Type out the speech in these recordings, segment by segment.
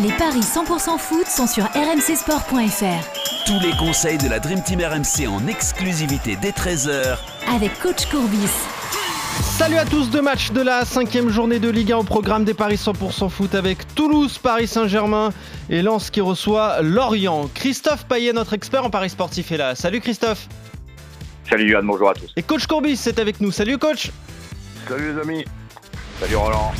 Les paris 100% foot sont sur rmcsport.fr. Tous les conseils de la Dream Team RMC en exclusivité dès 13h avec coach Courbis. Salut à tous, deux matchs de la cinquième journée de Ligue 1 au programme des Paris 100% foot avec Toulouse, Paris Saint-Germain et Lens qui reçoit Lorient. Christophe Payet, notre expert en Paris sportif, est là. Salut Christophe. Salut Yann, bonjour à tous. Et coach Courbis est avec nous. Salut coach. Salut les amis. Salut Roland.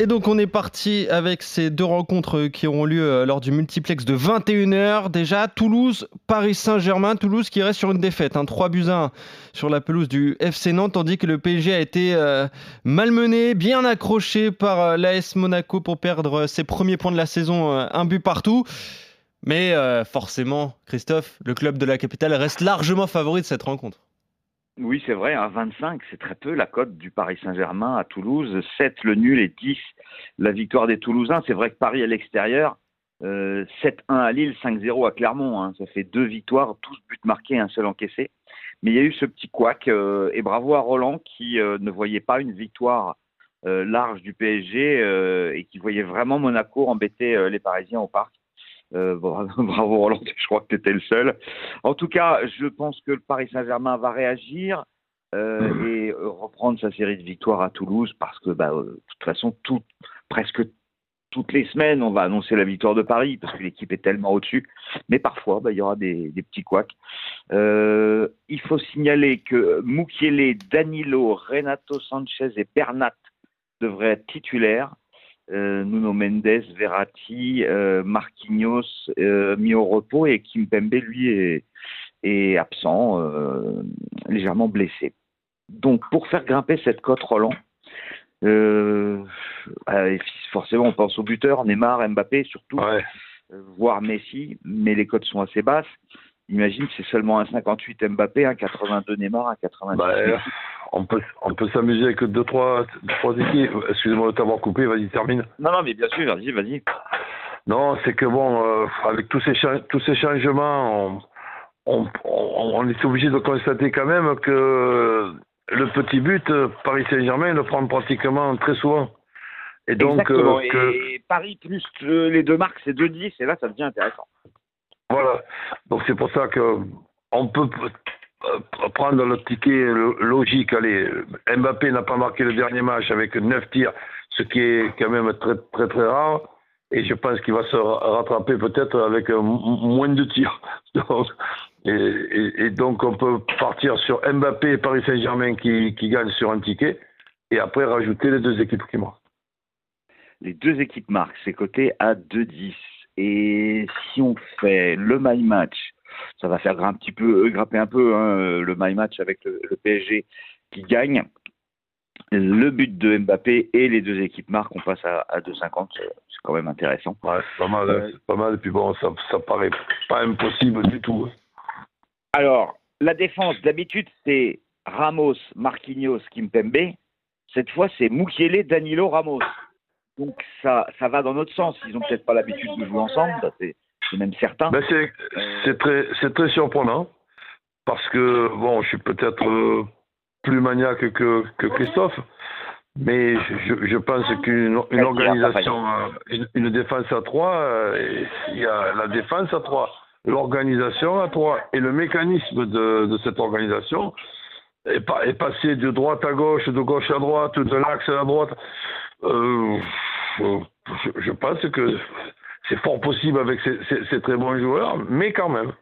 Et donc on est parti avec ces deux rencontres qui auront lieu euh, lors du multiplex de 21h. Déjà Toulouse, Paris Saint-Germain. Toulouse qui reste sur une défaite, un 3 buts 1 sur la pelouse du FC Nantes, tandis que le PSG a été euh, malmené, bien accroché par euh, l'AS Monaco pour perdre ses premiers points de la saison, un but partout. Mais forcément, Christophe, le club de la capitale reste largement favori de cette rencontre. Oui, c'est vrai, 25, c'est très peu la cote du Paris Saint-Germain à Toulouse, 7 le nul et 10 la victoire des Toulousains. C'est vrai que Paris à l'extérieur, 7-1 euh, à Lille, 5-0 à Clermont, hein. ça fait deux victoires, tous buts marqués, un seul encaissé. Mais il y a eu ce petit couac, euh, et bravo à Roland qui euh, ne voyait pas une victoire large du PSG et qui voyait vraiment Monaco embêter les Parisiens au parc. Euh, bravo Roland, je crois que tu étais le seul. En tout cas, je pense que le Paris Saint-Germain va réagir euh, mmh. et euh, reprendre sa série de victoires à Toulouse parce que, bah, de toute façon, tout, presque toutes les semaines, on va annoncer la victoire de Paris parce que l'équipe est tellement au-dessus. Mais parfois, bah, il y aura des, petits couacs. il faut signaler que Mukiele, Danilo, Renato Sanchez et Bernat devraient être titulaires. Euh, Nuno Mendes, Verratti, euh, Marquinhos euh, mis au repos et Kimpembe, lui, est, est absent, légèrement blessé. Donc, pour faire grimper cette cote Roland, forcément, on pense aux buteurs, Neymar, Mbappé, surtout, voire Messi, mais les cotes sont assez basses. Imagine, c'est seulement un 58 Mbappé, un 82 Neymar, un 90 bah, on peut, on peut s'amuser avec deux, trois, trois équipes. Excusez-moi de t'avoir coupé, vas-y, termine. Non, non, mais bien sûr, vas-y, vas-y. Non, c'est que bon, euh, avec tous ces, tous ces changements, on, on, est obligé de constater quand même que le petit but, Paris Saint-Germain le prend pratiquement très souvent. Et donc, euh, et Paris plus les deux marques, c'est 2-10, et là, ça devient intéressant. Voilà. Donc c'est pour ça que on peut prendre le ticket logique. Allez, Mbappé n'a pas marqué le dernier match avec 9 tirs, ce qui est quand même très très rare. Et je pense qu'il va se rattraper peut-être avec moins de tirs. et, donc on peut partir sur Mbappé et Paris Saint-Germain qui, qui gagnent sur un ticket, et après rajouter les deux équipes qui marquent. Les deux équipes marquent, c'est coté à 2-10. Et si on fait le my match, ça va faire un petit peu, euh, grimper un peu hein, le my match avec le, PSG qui gagne. Le but de Mbappé et les deux équipes marquent, on passe à, 2,50, c'est quand même intéressant. Ouais, c'est pas mal, euh, pas mal. Et puis bon, ça, ça paraît pas impossible du tout. Alors, la défense, d'habitude, c'est Ramos, Marquinhos, Kimpembe. Cette fois, c'est Mukiele, Danilo, Ramos. Donc ça, ça va dans notre sens. Ils n'ont peut-être pas l'habitude de jouer ensemble, c'est même certain. Ben c'est très, très surprenant parce que bon, je suis peut-être euh, plus maniaque que, que Christophe, mais je, je pense qu'une une organisation, euh, une, défense à trois, euh, il y a la défense à trois, l'organisation à trois et le mécanisme de, de cette organisation est, est, passé de droite à gauche, de gauche à droite, de l'axe à droite. Euh, je, pense que c'est fort possible avec ces, très bons joueurs, mais quand même.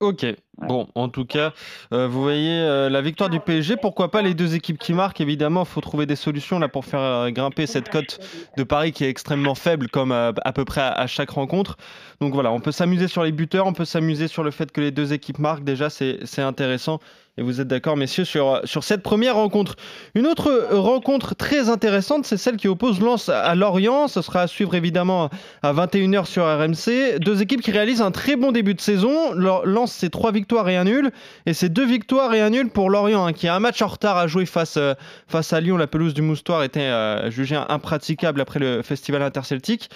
Ok, bon, en tout cas, euh, vous voyez euh, la victoire du PSG, pourquoi pas les deux équipes qui marquent, évidemment, il faut trouver des solutions là pour faire grimper cette cote de Paris qui est extrêmement faible, comme à, peu près à, chaque rencontre. Donc voilà, on peut s'amuser sur les buteurs, on peut s'amuser sur le fait que les deux équipes marquent, déjà c'est intéressant. Et vous êtes d'accord, messieurs, sur, sur cette première rencontre. Une autre rencontre très intéressante, c'est celle qui oppose Lens à Lorient. Ce sera à suivre évidemment à 21h sur RMC. Deux équipes qui réalisent un très bon début de saison. Lens, c'est trois victoires et un nul. Et c'est deux victoires et un nul pour Lorient, hein, qui a un match en retard à jouer face, euh, face à Lyon. La pelouse du Moustoir était euh, jugée impraticable après le festival interceltique.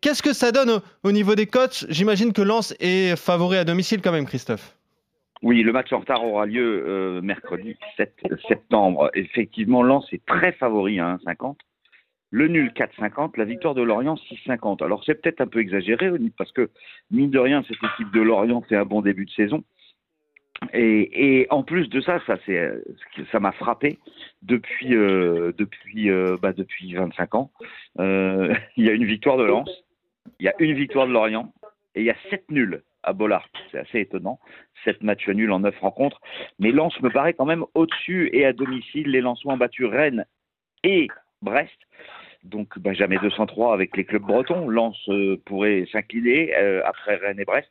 Qu'est-ce que ça donne au, au niveau des coachs J'imagine que Lens est favori à domicile quand même, Christophe. Oui, le match en retard aura lieu euh, mercredi 7 septembre. Effectivement, Lens est très favori à hein, 1,50. le nul 4,50, la victoire de Lorient 6,50. Alors c'est peut-être un peu exagéré, parce que mine de rien, cette équipe de Lorient fait un bon début de saison. Et, en plus de ça, ça m'a frappé depuis euh, depuis euh, bah, 25 ans. Euh, il y a une victoire de Lens, il y a une victoire de Lorient et il y a sept nuls à Bollard. C'est assez étonnant. Sept matchs nuls en neuf rencontres. Mais Lens me paraît quand même au-dessus et à domicile. Les Lensois ont battu Rennes et Brest. Donc bah, jamais 203 avec les clubs bretons. Lens euh, pourrait s'incliner euh, après Rennes et Brest.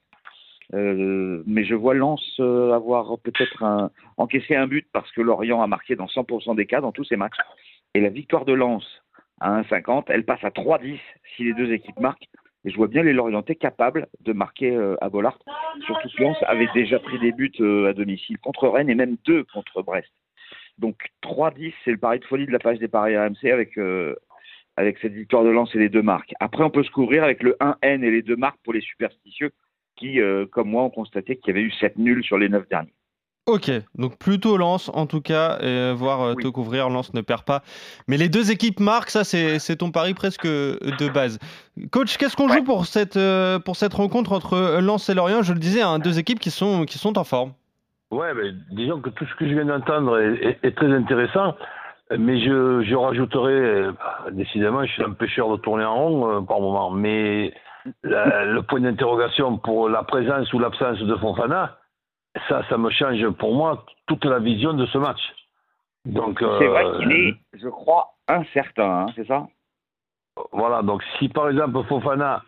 Euh, mais je vois Lens avoir peut-être encaissé un but parce que Lorient a marqué dans 100% des cas dans tous ses matchs. Et la victoire de Lens à 1,50, elle passe à 3,10 si les deux équipes marquent. Et je vois bien les Lorientais capables de marquer à Bollard. Surtout que Lens avait déjà pris des buts à domicile contre Rennes et même deux contre Brest. Donc 3-10, c'est le pari de folie de la page des paris RMC avec, euh, avec cette victoire de lance et les deux marques. Après, on peut se couvrir avec le 1N et les deux marques pour les superstitieux qui, euh, comme moi, ont constaté qu'il y avait eu 7 nuls sur les 9 derniers. Ok, donc plutôt Lance en tout cas, et euh, voir te couvrir, Lance ne perd pas. Mais les deux équipes marquent, ça c'est ton pari presque de base. Coach, qu'est-ce qu'on joue pour cette, pour cette rencontre entre Lance et Lorient? Je le disais, hein, deux équipes qui sont, qui sont en forme. Ouais, mais disons que tout ce que je viens d'entendre est, très intéressant, mais je, je rajouterai, euh, décidément, je suis un pêcheur de tourner en rond euh, par moment, mais le point d'interrogation pour la présence ou l'absence de Fonfana, ça, ça me change pour moi toute la vision de ce match. Donc, c'est vrai euh, qu'il est, je crois, incertain, hein, c'est ça? Voilà, donc si par exemple Fofana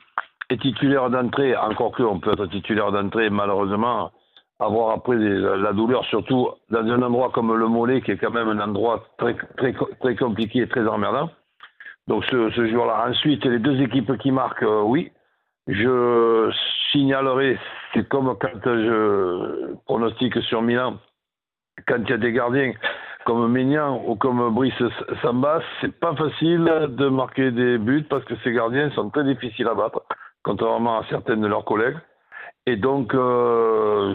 est titulaire d'entrée, encore que on peut être titulaire d'entrée, malheureusement, avoir après la douleur, surtout dans un endroit comme le mollet, qui est quand même un endroit très, très, très compliqué et très emmerdant. Donc ce, ce jour-là. Ensuite, les deux équipes qui marquent, euh, oui. Je signalerai, c'est comme quand je pronostique sur Milan, quand il y a des gardiens comme Ménian ou comme Brice Sambas, c'est pas facile de marquer des buts parce que ces gardiens sont très difficiles à battre, contrairement à certains de leurs collègues. Et donc, euh,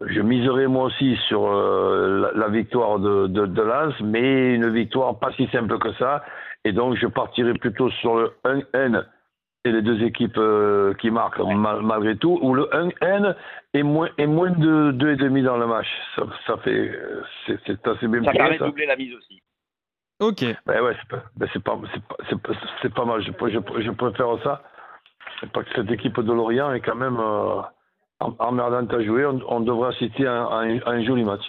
je, miserai moi aussi sur euh, la, victoire de, de, Lens, mais une victoire pas si simple que ça. Et donc, je partirai plutôt sur le 1N et les deux équipes euh, qui marquent malgré tout, ou le 1N et moins, et moins de 2,5 dans le match. Ça, fait. C'est assez bien Ça permet de doubler la mise aussi. Ok. Ben ouais, c'est pas, pas, pas, mal. Je, je, je préfère ça. C'est pas que cette équipe de Lorient est quand même. Euh, emmerdante à jouer, on, devrait assister à, un, joli match.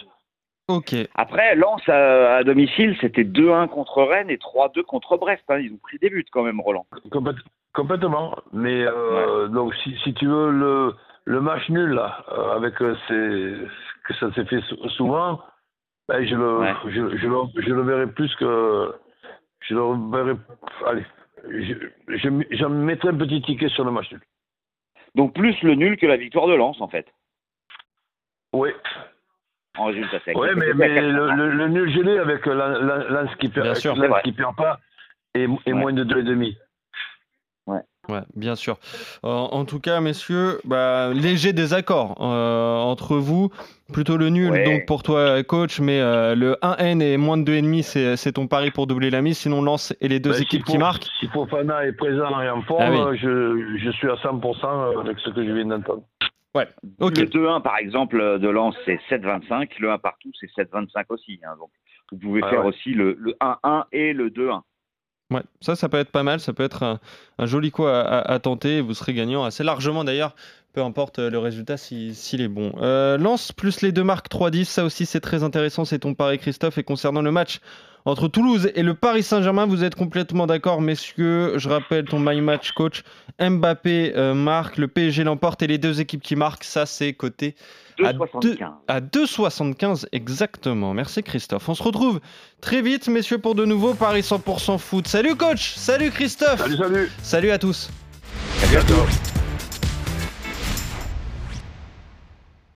Ok. Après, Lens à, domicile, c'était 2-1 contre Rennes et 3-2 contre Brest. Hein. Ils ont pris des buts quand même, Roland. complètement. Mais euh, donc, si, tu veux, le, le match nul, là, euh, avec euh, ces, que ça s'est fait souvent, ben, je, le, je, je, le, je, le, verrai plus que. Je le verrai. Allez, je, je, mettrai un petit ticket sur le match nul. Donc plus le nul que la victoire de Lens, en fait. Oui. En résultat sec. Oui, mais, le, nul gelé avec Lens qui perd, qui perd pas et, moins de 2,5. Ouais. Ouais, bien sûr. Euh, en tout cas, messieurs, bah, léger désaccord euh, entre vous. Plutôt le nul, donc pour toi, coach, mais euh, le 1N et moins de 2,5, c'est ton pari pour doubler la mise. Sinon, Lance et les deux bah, équipes qui marquent. Si Fofana est présent et en forme, ah je, je, suis à 100% avec ce que je viens d'entendre. Ouais, ok. Le 2-1, par exemple, de Lance, c'est 7,25. Le 1 partout, c'est 7,25 aussi. Hein, donc, vous pouvez ah faire aussi le, le 1-1 et le 2-1. Ouais, ça, ça peut être pas mal, ça peut être un, joli coup à, tenter, vous serez gagnant assez largement d'ailleurs, peu importe euh, le résultat s'il est bon. Euh, Lance plus les deux marques 3-10, ça aussi c'est très intéressant, c'est ton pari Christophe. Et concernant le match entre Toulouse et le Paris Saint-Germain, vous êtes complètement d'accord, messieurs. Je rappelle ton my match coach. Mbappé euh, marque, le PSG l'emporte et les deux équipes qui marquent, ça c'est côté à 2,75 exactement. merci Christophe. On se retrouve très vite, messieurs, pour de nouveau Paris 100% foot. Salut coach, salut Christophe. Salut, salut. Salut à tous. À bientôt.